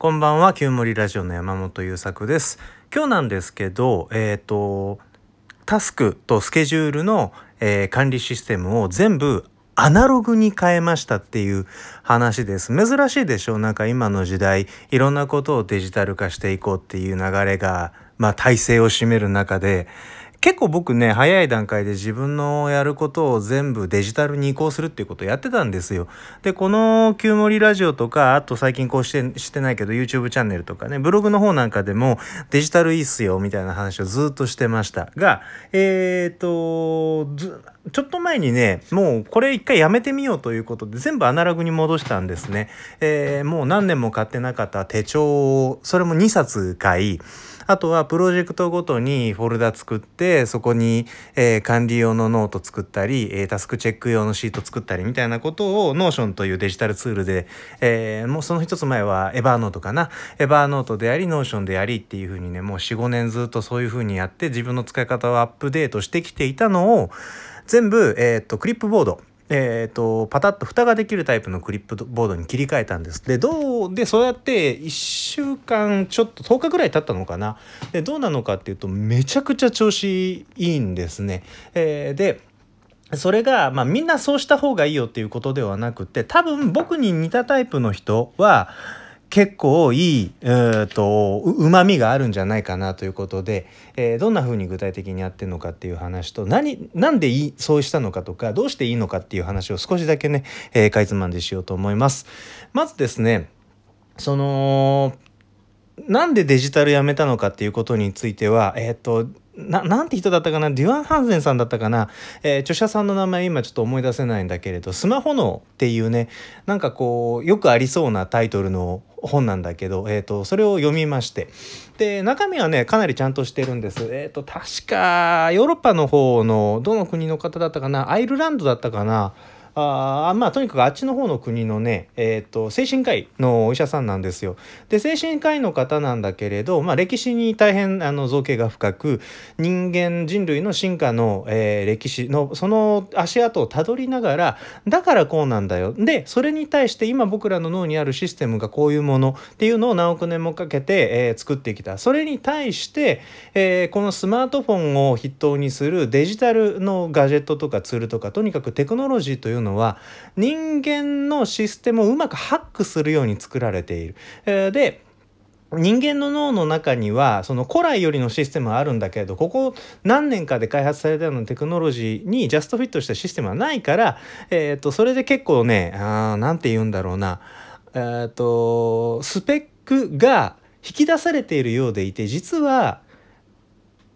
こんばんは、旧森ラジオの山本優作です。今日なんですけど、えっ、と、タスクとスケジュールの、えー管理システムを全部アナログに変えましたっていう話です。珍しいでしょうなんか今の時代、いろんなことをデジタル化していこうっていう流れが、まあ体制を占める中で、結構僕ね早い段階で自分のやることを全部デジタルに移行するっていうことをやってたんですよ。でこの「旧森ラジオ」とかあと最近こうしてしてないけど YouTube チャンネルとかねブログの方なんかでもデジタルいいっすよみたいな話をずっとしてましたがえっ、とちょっと前にねもうこれ一回やめてみようということで全部アナログに戻したんですね。えーもう何年も買ってなかった手帳をそれも2冊買いあとはプロジェクトごとにフォルダ作ってそこに、えー管理用のノート作ったり、えータスクチェック用のシート作ったりみたいなことを Notion というデジタルツールで、えーもうその一つ前はエバーノートかな。エバーノートであり Notion でありっていう風にねもう45年ずっとそういう風にやって自分の使い方をアップデートしてきていたのを全部、えー、とクリップボード。えー、とパタッと蓋ができるタイプのクリップボードに切り替えたんですでどうでそうやって1週間ちょっと10日ぐらい経ったのかなでどうなのかっていうとめちゃくちゃ調子いいんですね。えーでそれが、まあ、みんなそうした方がいいよっていうことではなくて多分僕に似たタイプの人は結構いい、えー、とうまみがあるんじゃないかなということで、えーどんな風に具体的にやってるのかっていう話と何なんでいいそうしたのかとかどうしていいのかっていう話を少しだけね、えーかいつまんでしようと思います。まずですねそのなんでデジタルやめたのかっていうことについてはえっ、とななんて人だったかなデュアン・ハンゼンさんだったかな、えー著者さんの名前今ちょっと思い出せないんだけれど「スマホ脳」っていうねなんかこうよくありそうなタイトルの本なんだけど、えー、とそれを読みまして。で中身はねかなりちゃんとしてるんです。えー、と確かヨーロッパの方のどの国の方だったかな？アイルランドだったかな？あまあとにかくあっちの方の国のね、えー、と精神科医のお医者さんなんですよ。で精神科医の方なんだけれど、まあ、歴史に大変あの造形が深く人間人類の進化の、えー歴史のその足跡をたどりながらだからこうなんだよでそれに対して今僕らの脳にあるシステムがこういうものっていうのを何億年もかけて、えー作ってきたそれに対して、えーこのスマートフォンを筆頭にするデジタルのガジェットとかツールとかとにかくテクノロジーというののは人間のシステムをうまくハックするように作られている。えーで人間の脳の中にはその古来よりのシステムはあるんだけれどここ何年かで開発されたようなテクノロジーにジャストフィットしたシステムはないから、えー、とそれで結構ねあーなんて言うんだろうな、えー、とスペックが引き出されているようでいて実は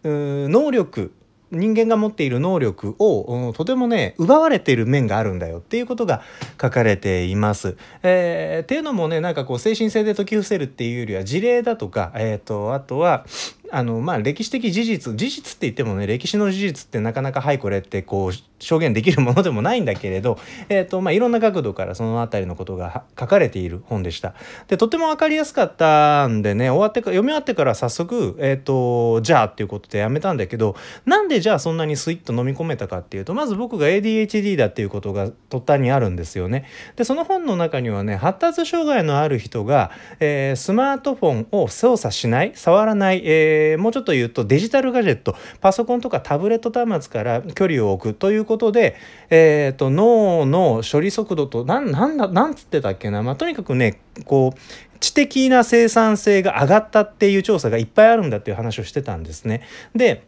能力人間が持っている能力を、うんとてもね奪われている面があるんだよっていうことが書かれています。えーっていうのもねなんかこう精神性で解き伏せるっていうよりは事例だとか、えー、とあとはあのまあ歴史的事実事実って言ってもね歴史の事実ってなかなかはいこれってこう証言できるものでもないんだけれど、えーとまあ、いろんな角度からその辺りのことが書かれている本でした。でとても分かりやすかったんでね終わってか読み終わってから早速、えー、とじゃあっていうことでやめたんだけどなんでじゃあそんなにスイッと飲み込めたかっていうとまず僕が ADHD だっていうことが途端にあるんですよね。でその本の中にはね発達障害のある人が、えースマートフォンを操作しない触らない、えーもうちょっと言うとデジタルガジェットパソコンとかタブレット端末から距離を置くということで、えー、と脳の処理速度と何だなんつってたっけな、まあ、とにかくねこう知的な生産性が上がったっていう調査がいっぱいあるんだっていう話をしてたんですね。で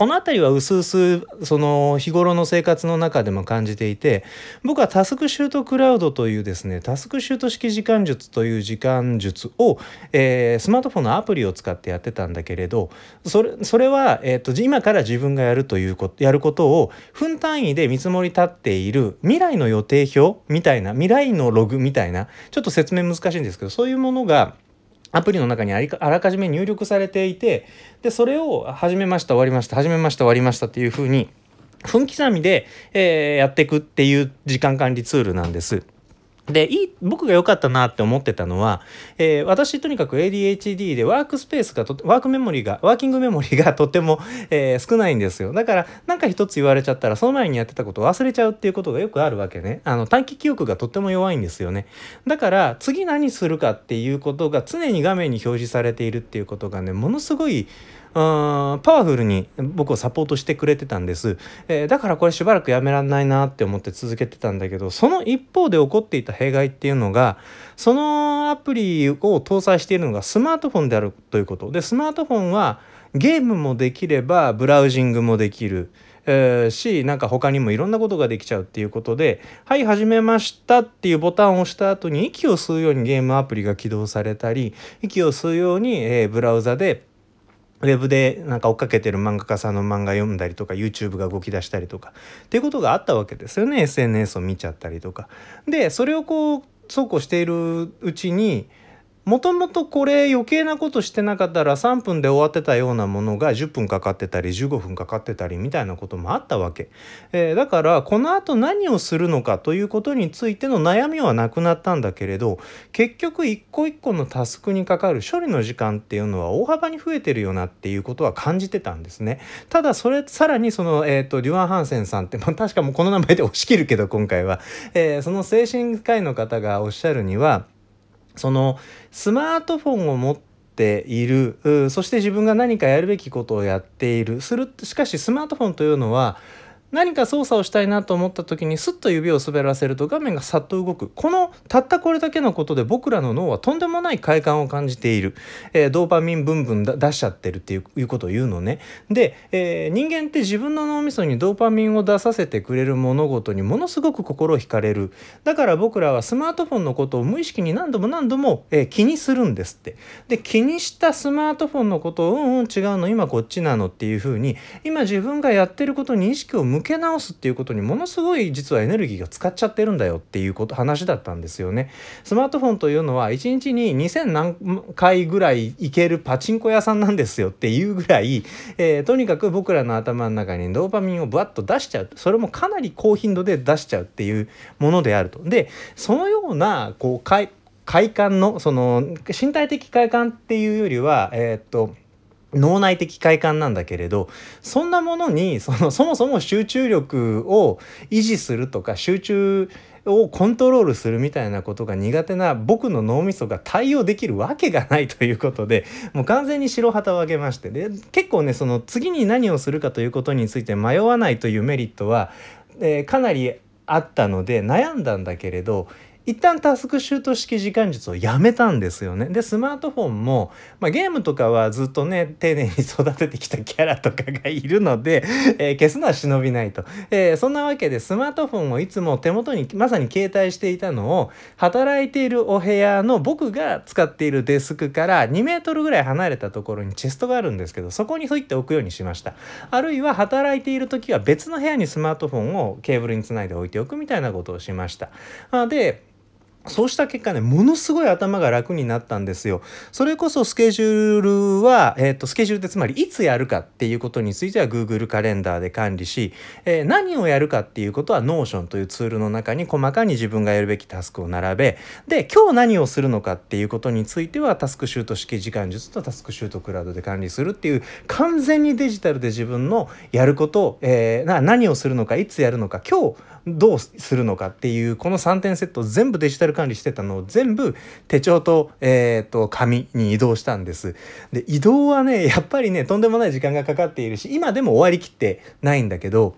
この辺りはうすうすその日頃の生活の中でも感じていて僕はタスクシュートクラウドというですねタスクシュート式時間術という時間術を、えースマートフォンのアプリを使ってやってたんだけれどそれそれは、えー、と今から自分がやるということやることを分単位で見積もり立っている未来の予定表みたいな未来のログみたいなちょっと説明難しいんですけどそういうものがアプリの中にありかあらかじめ入力されていてでそれを始めました終わりました始めました終わりましたっていうふうに分刻みで、えーやっていくっていう時間管理ツールなんです。で、いい、僕が良かったなって思ってたのは、えー、私とにかく ADHD でワークスペースがと、ワークメモリーが、ワーキングメモリがとても、えー、少ないんですよ。だから、なんか一つ言われちゃったら、その前にやってたことを忘れちゃうっていうことがよくあるわけね。あの、短期記憶がとっても弱いんですよね。だから、次何するかっていうことが常に画面に表示されているっていうことがね、ものすごい、パワフルに僕をサポートしてくれてたんです、えー、だからこれしばらくやめらんないなって思って続けてたんだけどその一方で起こっていた弊害っていうのがそのアプリを搭載しているのがスマートフォンであるということでスマートフォンはゲームもできればブラウジングもできる。えー、しなんか他にもいろんなことができちゃうっていうことで「はい始めました」っていうボタンを押した後に息を吸うようにゲームアプリが起動されたり息を吸うように、えー、ブラウザでウェブでなんか追っかけてる漫画家さんの漫画読んだりとか YouTube が動き出したりとかっていうことがあったわけですよね SNS を見ちゃったりとか。でそれをこうそうこうしているうちにもともとこれ余計なことしてなかったら3分で終わってたようなものが10分かかってたり15分かかってたりみたいなこともあったわけ、えー、だからこのあと何をするのかということについての悩みはなくなったんだけれど結局一個一個のタスクにかかる処理の時間っていうのは大幅に増えてるよなっていうことは感じてたんですね。ただそれさらにその、えーと、デュアン・ハンセンさんって、まあ、確かもうこの名前で押し切るけど今回は、えー、その精神科医の方がおっしゃるにはそのスマートフォンを持っているそして自分が何かやるべきことをやっている。するしかしスマートフォンというのは何か操作をしたいなと思った時にスッと指を滑らせると画面がさっと動く。このたったこれだけのことで僕らの脳はとんでもない快感を感じている、えー、ドーパミンブンブン出しちゃってるっていうことを言うのね。で、えー、人間って自分の脳みそにドーパミンを出させてくれる物事にものすごく心惹かれる。だから僕らはスマートフォンのことを無意識に何度も何度も、えー、気にするんですって。で気にしたスマートフォンのことをうんうん違うの今こっちなのっていうふうに今自分がやってることに意識を向け直すっていうことにものすごい実はエネルギーが使っちゃってるんだよっていうこと話だったんですよね。スマートフォンというのは1日に2000何回ぐらい行けるパチンコ屋さんなんですよっていうぐらい、えー、とにかく僕らの頭の中にドーパミンをブワッと出しちゃうそれもかなり高頻度で出しちゃうっていうものであると。でそのようなこう快感のその身体的快感っていうよりはえー、っと脳内的快感なんだけれどそんなものにそのそもそも集中力を維持するとか集中をコントロールするみたいなことが苦手な僕の脳みそが対応できるわけがないということでもう完全に白旗を上げまして。で結構ねその次に何をするかということについて迷わないというメリットは、えー、かなりあったので悩んだんだけれど一旦タスクシュート式時間術をやめたんですよね。でスマートフォンも、まあ、ゲームとかはずっとね丁寧に育ててきたキャラとかがいるので、えー、消すのは忍びないと、えー、そんなわけでスマートフォンをいつも手元にまさに携帯していたのを働いているお部屋の僕が使っているデスクから2メートルぐらい離れたところにチェストがあるんですけどそこにそいっておくようにしました。あるいは働いている時は別の部屋にスマートフォンをケーブルにつないで置いておくみたいなことをしました。でそうした結果ね、ものすごい頭が楽になったんですよ。それこそスケジュールは、えっ、ー、と、スケジュールってつまりいつやるかっていうことについては Google カレンダーで管理し、えー、何をやるかっていうことは Notion というツールの中に細かに自分がやるべきタスクを並べ、で、今日何をするのかっていうことについてはタスクシュート式時間術とタスクシュートクラウドで管理するっていう完全にデジタルで自分のやること、えー、何をするのか、いつやるのか、今日どうするのかっていうこの3点セット全部デジタルル管理してたのを全部手帳と,、えー、と紙に移動したんです。で移動はねやっぱりねとんでもない時間がかかっているし今でも終わりきってないんだけど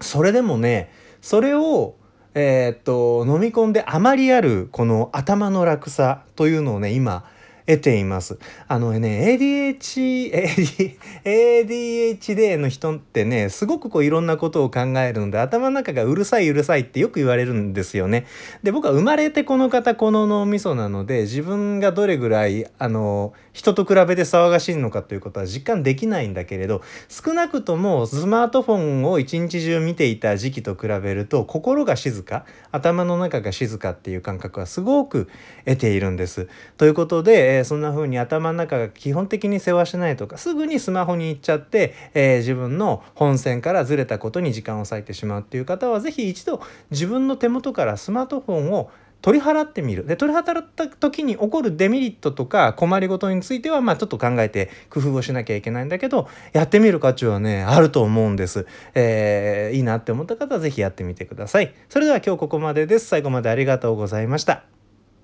それでもねそれをえー、っと飲み込んであまりあるこの頭の楽さというのをね今得ています。あのね、ADH、ADHD の人ってね、すごくこういろんなことを考えるので、頭の中がうるさいうるさいってよく言われるんですよね。で、僕は生まれてこの方この脳みそなので、自分がどれぐらい、あの、人と比べて騒がしいのかということは実感できないんだけれど、少なくともスマートフォンを一日中見ていた時期と比べると、心が静か、頭の中が静かっていう感覚はすごく得ているんです。ということで、えー、そんな風に頭の中が基本的に世話しないとかすぐにスマホに行っちゃって、えー、自分の本線からずれたことに時間を割いてしまうっていう方は是非一度自分の手元からスマートフォンを取り払ってみる。で取り払った時に起こるデメリットとか困りごとについてはまあちょっと考えて工夫をしなきゃいけないんだけどやってみる価値はねあると思うんです、えー、いいなって思った方は是非やってみてください。それでは今日ここまでです。最後までありがとうございました。